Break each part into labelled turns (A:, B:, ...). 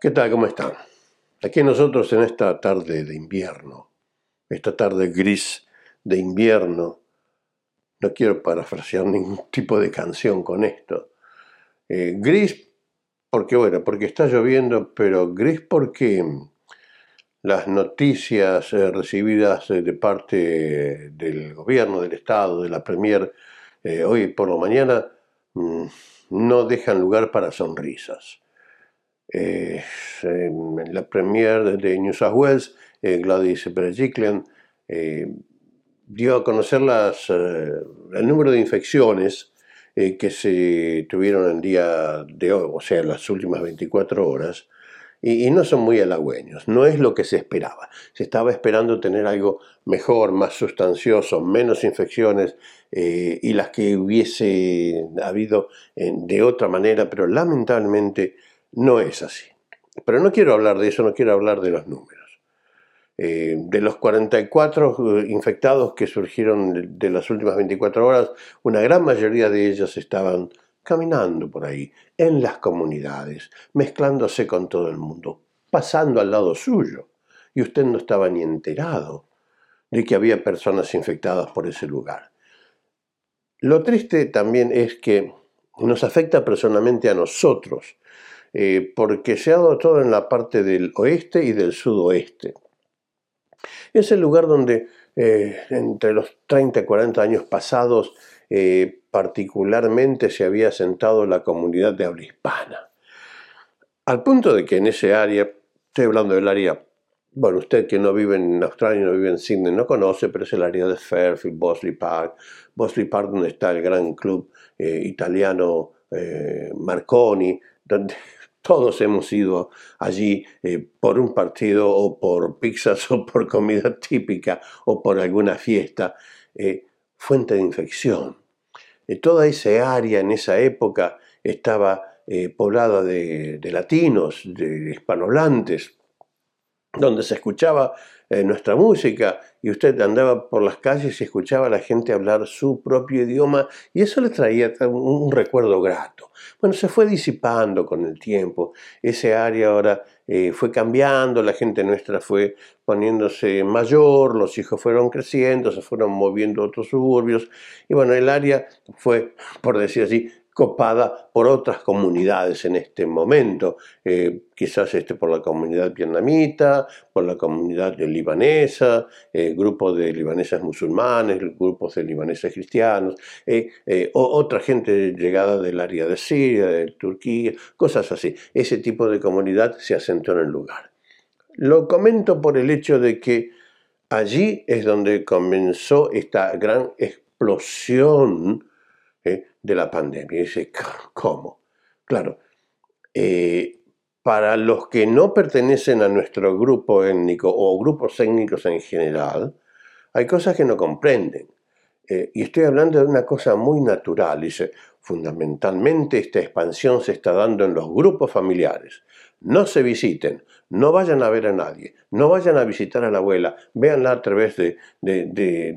A: ¿Qué tal? ¿Cómo están? Aquí nosotros en esta tarde de invierno, esta tarde gris de invierno, no quiero parafrasear ningún tipo de canción con esto. Eh, gris porque, bueno, porque está lloviendo, pero gris porque las noticias eh, recibidas eh, de parte del gobierno, del Estado, de la Premier, hoy por la mañana, mm, no dejan lugar para sonrisas. Eh, la premier de New South Wales, eh, Gladys Berejiklian, eh, dio a conocer las, el número de infecciones que se tuvieron el día de hoy, o sea, las últimas 24 horas, y, no son muy halagüeños, no es lo que se esperaba. Se estaba esperando tener algo mejor, más sustancioso, menos infecciones y las que hubiese habido de otra manera, pero lamentablemente no es así. Pero no quiero hablar de eso, no quiero hablar de los números. Eh, de los 44 eh, infectados que surgieron de, las últimas 24 horas, una gran mayoría de ellos estaban caminando por ahí, en las comunidades, mezclándose con todo el mundo, pasando al lado suyo. Y usted no estaba ni enterado de que había personas infectadas por ese lugar. Lo triste también es que nos afecta personalmente a nosotros, eh, porque se ha dado todo en la parte del oeste y del sudoeste. Es el lugar donde eh, entre los 30 y 40 años pasados eh, particularmente se había asentado la comunidad de habla hispana. Al punto de que en ese área, estoy hablando del área, bueno, usted que no vive en Australia, no vive en Sydney, no conoce, pero es el área de Fairfield, Bosley Park, Bosley Park donde está el gran club italiano Marconi, donde todos hemos ido allí eh, por un partido o por pizzas o por comida típica o por alguna fiesta. Eh, fuente de infección. Eh, toda esa área en esa época estaba poblada de, de, latinos, de hispanohablantes, donde se escuchaba nuestra música y usted andaba por las calles y escuchaba a la gente hablar su propio idioma y eso le traía un, recuerdo grato. Bueno, se fue disipando con el tiempo, ese área ahora eh, fue cambiando, la gente nuestra fue poniéndose mayor, los hijos fueron creciendo, se fueron moviendo a otros suburbios y bueno, el área fue, por decir así, copada por otras comunidades en este momento, eh, quizás este por la comunidad vietnamita, por la comunidad libanesa, eh, grupos de libaneses musulmanes, grupos de libaneses cristianos, eh, o otra gente llegada del área de Siria, de Turquía, cosas así. Ese tipo de comunidad se asentó en el lugar. Lo comento por el hecho de que allí es donde comenzó esta gran explosión de la pandemia. Dice, ¿cómo? Claro, eh, para los que no pertenecen a nuestro grupo étnico o grupos étnicos en general, hay cosas que no comprenden. Eh, y estoy hablando de una cosa muy natural. Dice, fundamentalmente esta expansión se está dando en los grupos familiares. No se visiten, no vayan a ver a nadie, no vayan a visitar a la abuela, véanla a través de,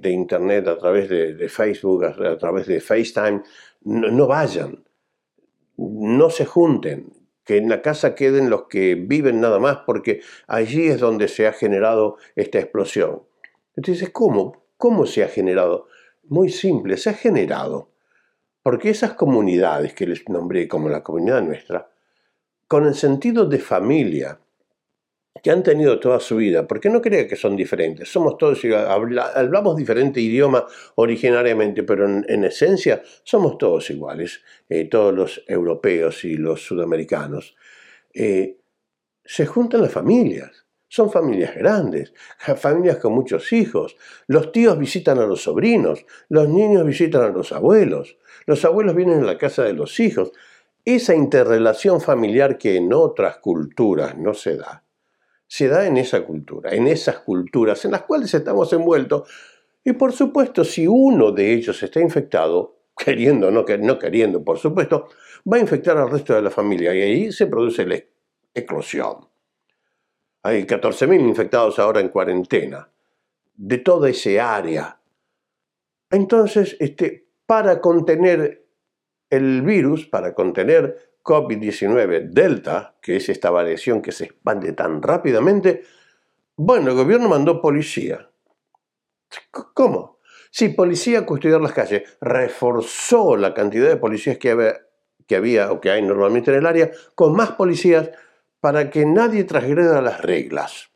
A: internet, a través de, Facebook, a, través de FaceTime, no, vayan, no se junten, que en la casa queden los que viven nada más, porque allí es donde se ha generado esta explosión. Entonces, ¿cómo? ¿Cómo se ha generado? Muy simple, se ha generado porque esas comunidades que les nombré como la comunidad nuestra, con el sentido de familia que han tenido toda su vida, porque no crea que son diferentes, somos todos hablamos diferente idioma originariamente, pero en, esencia somos todos iguales, eh, todos los europeos y los sudamericanos. Eh, se juntan las familias, son familias grandes, familias con muchos hijos, los tíos visitan a los sobrinos, los niños visitan a los abuelos, los abuelos vienen a la casa de los hijos, esa interrelación familiar que en otras culturas no se da, se da en esa cultura, en esas culturas en las cuales estamos envueltos. Y por supuesto, si uno de ellos está infectado, queriendo o no, queriendo, por supuesto, va a infectar al resto de la familia y ahí se produce la eclosión. Hay 14.000 infectados ahora en cuarentena de toda ese área. Entonces, este, para contener el virus, para contener COVID-19 Delta, que es esta variación que se expande tan rápidamente, bueno, el gobierno mandó policía. ¿Cómo? Sí, policía a custodiar las calles. Reforzó la cantidad de policías que había, o que hay normalmente en el área con más policías para que nadie transgreda las reglas.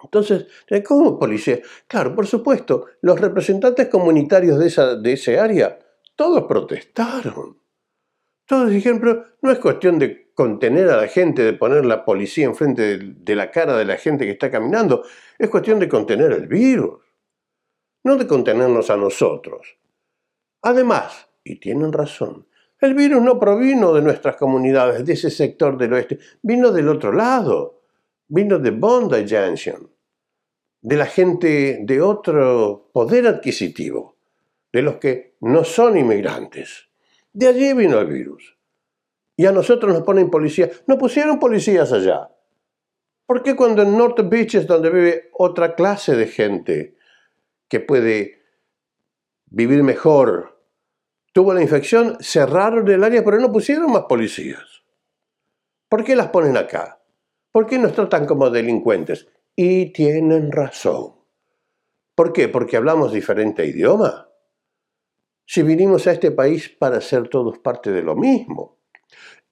A: Entonces, ¿cómo policía? Claro, por supuesto, los representantes comunitarios de, esa, de ese área, todos protestaron. Todos dijeron, pero no es cuestión de contener a la gente, de poner la policía enfrente de, la cara de la gente que está caminando, es cuestión de contener el virus, no de contenernos a nosotros. Además, y tienen razón, el virus no provino de nuestras comunidades, de ese sector del oeste, vino del otro lado vino de Bondi Junction, de la gente de otro poder adquisitivo, de los que no son inmigrantes. De allí vino el virus. Y a nosotros nos ponen policías. No pusieron policías allá. ¿Por qué cuando en North Beach donde vive otra clase de gente que puede vivir mejor, tuvo la infección, cerraron el área, pero no pusieron más policías? ¿Por qué las ponen acá? ¿Por qué nos tratan como delincuentes? Y tienen razón. ¿Por qué? Porque hablamos diferente idioma. Si vinimos a este país para ser todos parte de lo mismo.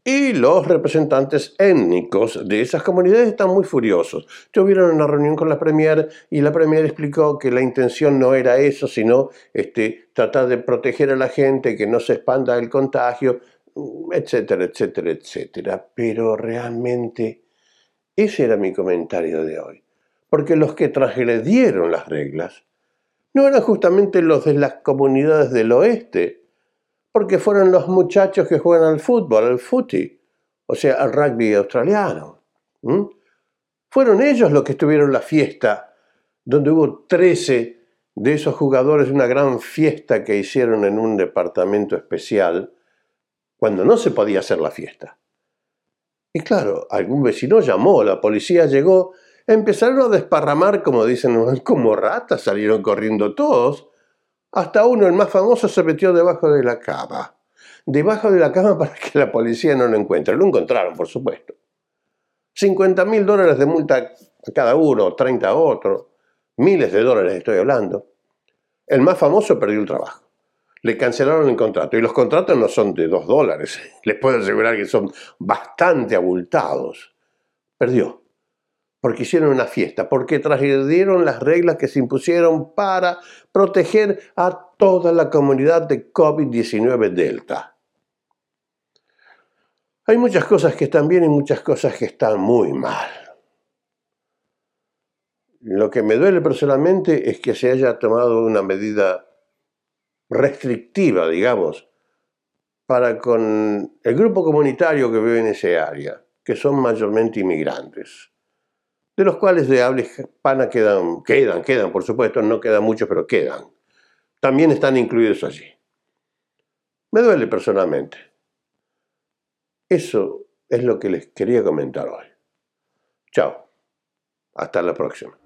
A: Y los representantes étnicos de esas comunidades están muy furiosos. Tuvieron una reunión con la Premier y la Premier explicó que la intención no era eso, sino este, tratar de proteger a la gente, que no se expanda el contagio, etcétera, etcétera, etcétera. Pero realmente ese era mi comentario de hoy. Porque los que transgredieron las reglas no eran justamente los de las comunidades del oeste, porque fueron los muchachos que juegan al fútbol, al footy, o sea, al rugby australiano. Fueron ellos los que estuvieron la fiesta, donde hubo 13 de esos jugadores, una gran fiesta que hicieron en un departamento especial, cuando no se podía hacer la fiesta. Y claro, algún vecino llamó, la policía llegó, empezaron a desparramar, como dicen, como ratas, salieron corriendo todos. Hasta uno, el más famoso, se metió debajo de la cama. Debajo de la cama para que la policía no lo encuentre. Lo encontraron, por supuesto. 50 mil dólares de multa a cada uno, 30 a otro. Miles de dólares estoy hablando. El más famoso perdió el trabajo le cancelaron el contrato. Y los contratos no son de dos dólares. Les puedo asegurar que son bastante abultados. Perdió. Porque hicieron una fiesta, porque transgredieron las reglas que se impusieron para proteger a toda la comunidad de COVID-19 Delta. Hay muchas cosas que están bien y muchas cosas que están muy mal. Lo que me duele personalmente es que se haya tomado una medida restrictiva, digamos, para con el grupo comunitario que vive en ese área, que son mayormente inmigrantes, de los cuales de habla hispana quedan, quedan, quedan, por supuesto, no quedan muchos, pero quedan. También están incluidos allí. Me duele personalmente. Eso es lo que les quería comentar hoy. Chao. Hasta la próxima.